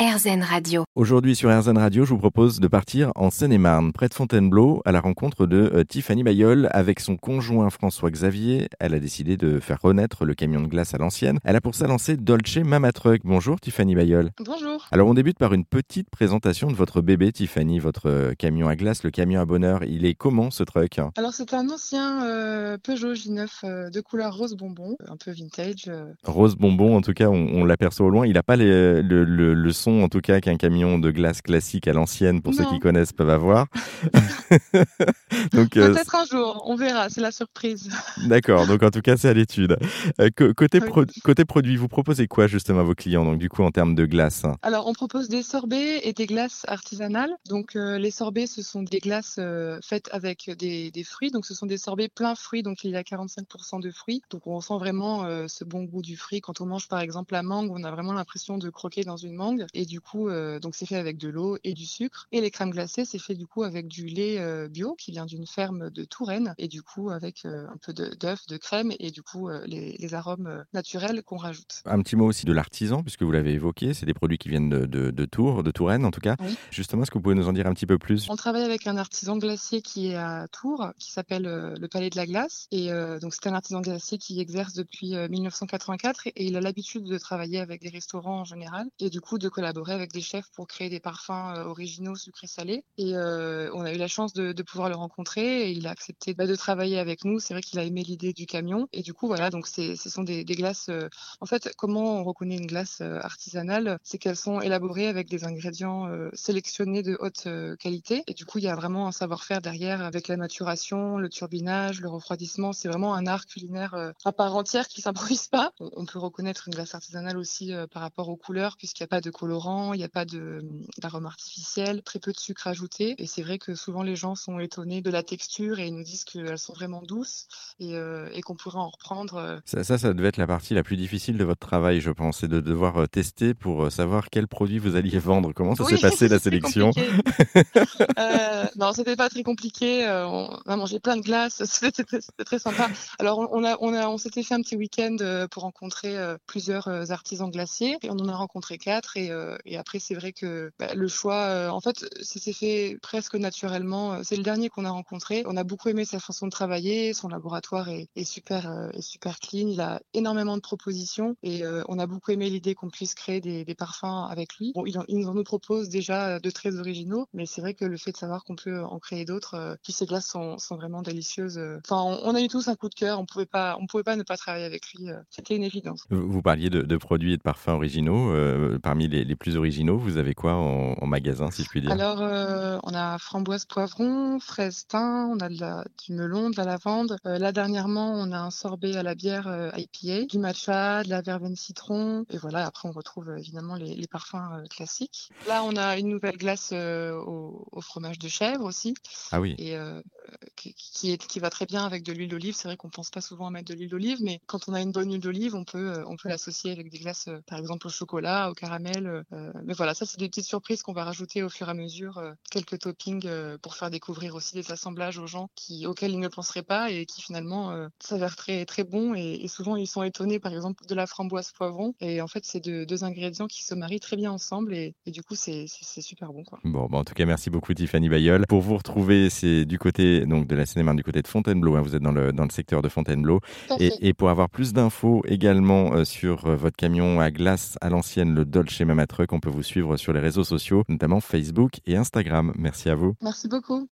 RZN Radio. Aujourd'hui sur RZN Radio, je vous propose de partir en Seine-et-Marne, près de Fontainebleau, à la rencontre de euh, Tiffany Bayol avec son conjoint François Xavier. Elle a décidé de faire renaître le camion de glace à l'ancienne. Elle a pour ça lancé Dolce Mama Truck. Bonjour Tiffany Bayol. Bonjour. Alors on débute par une petite présentation de votre bébé Tiffany, votre euh, camion à glace, le camion à bonheur. Il est comment ce truck? Alors c'est un ancien euh, Peugeot J9 euh, de couleur rose bonbon, un peu vintage. euh. Rose bonbon, en tout cas, on, on l'aperçoit au loin. Il n'a pas les- le, le- le son, en tout cas, qu'un camion de glace classique à l'ancienne, pour ceux qui connaissent, peuvent avoir. Donc, euh, Peut-être un jour, on verra, c'est la surprise. D'accord, donc en tout cas, c'est à l'étude. Euh, co- côté, Oui. pro- côté produit, vous proposez quoi justement à vos clients, donc du coup, en termes de glace? Alors on propose des sorbets et des glaces artisanales. Donc euh, les sorbets, ce sont des glaces faites avec des, des fruits. Donc ce sont des sorbets plein fruits, donc il y a 45% de fruits. Donc on sent vraiment ce bon goût du fruit. Quand on mange par exemple la mangue, on a vraiment l'impression de croquer dans une mangue. Et du coup, euh, donc c'est fait avec de l'eau et du sucre. Et les crèmes glacées, c'est fait du coup avec du lait euh, bio qui vient d'une ferme de Touraine. Et du coup avec euh, un peu de- d'œuf, de, crème et du coup les, les arômes naturels qu'on rajoute. Un petit mot aussi de l'artisan, puisque vous l'avez évoqué, c'est des produits qui viennent de, de, de Tours, de Touraine en tout cas. Oui. Justement, est-ce que vous pouvez nous en dire un petit peu plus? On travaille avec un artisan glacier qui est à Tours, qui s'appelle le Palais de la Glace. Et euh, donc c'est un artisan glacier qui exerce depuis euh, 1984 et, et il a l'habitude de travailler avec des restaurants en général et du coup de collaborer avec des chefs pour créer des parfums euh, originaux sucrés salés. Et euh, on a eu la chance de, pouvoir le rencontrer et il a accepté bah, de travailler avec nous. C'est vrai qu'il a aimé l'idée du camion et du coup voilà donc ce sont des, glaces. euh, en fait comment on reconnaît une glace artisanale, c'est qu'elles sont élaborées avec des ingrédients sélectionnés de haute qualité. Et du coup, il y a vraiment un savoir-faire derrière avec la maturation, le turbinage, le refroidissement. C'est vraiment un art culinaire à part entière qui s'improvise pas. On peut reconnaître une glace artisanale aussi par rapport aux couleurs, puisqu'il n'y a pas de colorant, il n'y a pas d'arôme artificiel, très peu de sucre ajouté. Et c'est vrai que souvent les gens sont étonnés de la texture et ils nous disent qu'elles sont vraiment douces et, euh, et qu'on pourrait en reprendre. euh, ça, ça, ça devait être la partie la plus difficile de votre travail, je pense, c'est de devoir euh, tester pour savoir quel produit vous alliez vendre. Comment ça Oui, s'est passé la sélection. Euh, non, c'était pas très compliqué. on a mangé plein de glaces. C'était très, sympa. Alors, on a, on a, on s'était fait un petit week-end pour rencontrer plusieurs artisans glaciers. Et on en a rencontré quatre. Et, et après, c'est vrai que bah, le choix, euh, en fait, ça s'est fait presque naturellement. Euh, C'est le dernier qu'on a rencontré. On a beaucoup aimé sa façon de travailler. Son laboratoire est, super, euh, est super clean. Il a énormément de propositions. Et euh, on a beaucoup aimé l'idée qu'on puisse créer des, parfums avec lui. Bon, il, en- en nous propose déjà de très originaux, mais c'est vrai que le fait de savoir qu'on peut en créer d'autres, euh, puis ces glaces sont, vraiment délicieuses. euh. Enfin, on, a eu tous un coup de cœur. On pouvait pas, on pouvait pas ne pas travailler avec lui. euh, C'était une évidence. Vous parliez de, produits et de parfums originaux. euh, parmi les, les plus originaux, vous avez quoi en, en magasin, si je puis dire? Alors, euh, on a framboise poivron, fraise thym, on a de la, du melon, de la lavande. Euh, là, dernièrement, on a un sorbet à la bière euh, IPA, du matcha, de la verveine citron. Et voilà, après, on retrouve euh, évidemment les, les parfums classiques. Là, on a une nouvelle glace au, au fromage de chèvre aussi. Ah oui. et qui, qui est, qui va très bien avec de l'huile d'olive. C'est vrai qu'on pense pas souvent à mettre de l'huile d'olive, mais quand on a une bonne huile d'olive, on peut, euh, on peut l'associer avec des glaces, euh, par exemple au chocolat, au caramel. euh, mais voilà, ça c'est des petites surprises qu'on va rajouter au fur et à mesure, quelques toppings pour faire découvrir aussi des assemblages aux gens qui, auxquels ils ne penseraient pas et qui finalement s'avèrent très très bons et, et souvent ils sont étonnés, par exemple de la framboise poivron. Et en fait, c'est de- deux ingrédients qui se marient très bien ensemble et, et du coup c'est super bon quoi. Bon, bah, en tout cas, merci beaucoup Tiffany Bayol. Pour vous retrouver, c'est du côté donc de la cinéma du côté de Fontainebleau. hein, vous êtes dans le, dans le secteur de Fontainebleau. Et pour avoir plus d'infos également euh, sur euh, votre camion à glace à l'ancienne, le Dolce Mama Truck, on peut vous suivre sur les réseaux sociaux, notamment Facebook et Instagram. Merci à vous. Merci beaucoup.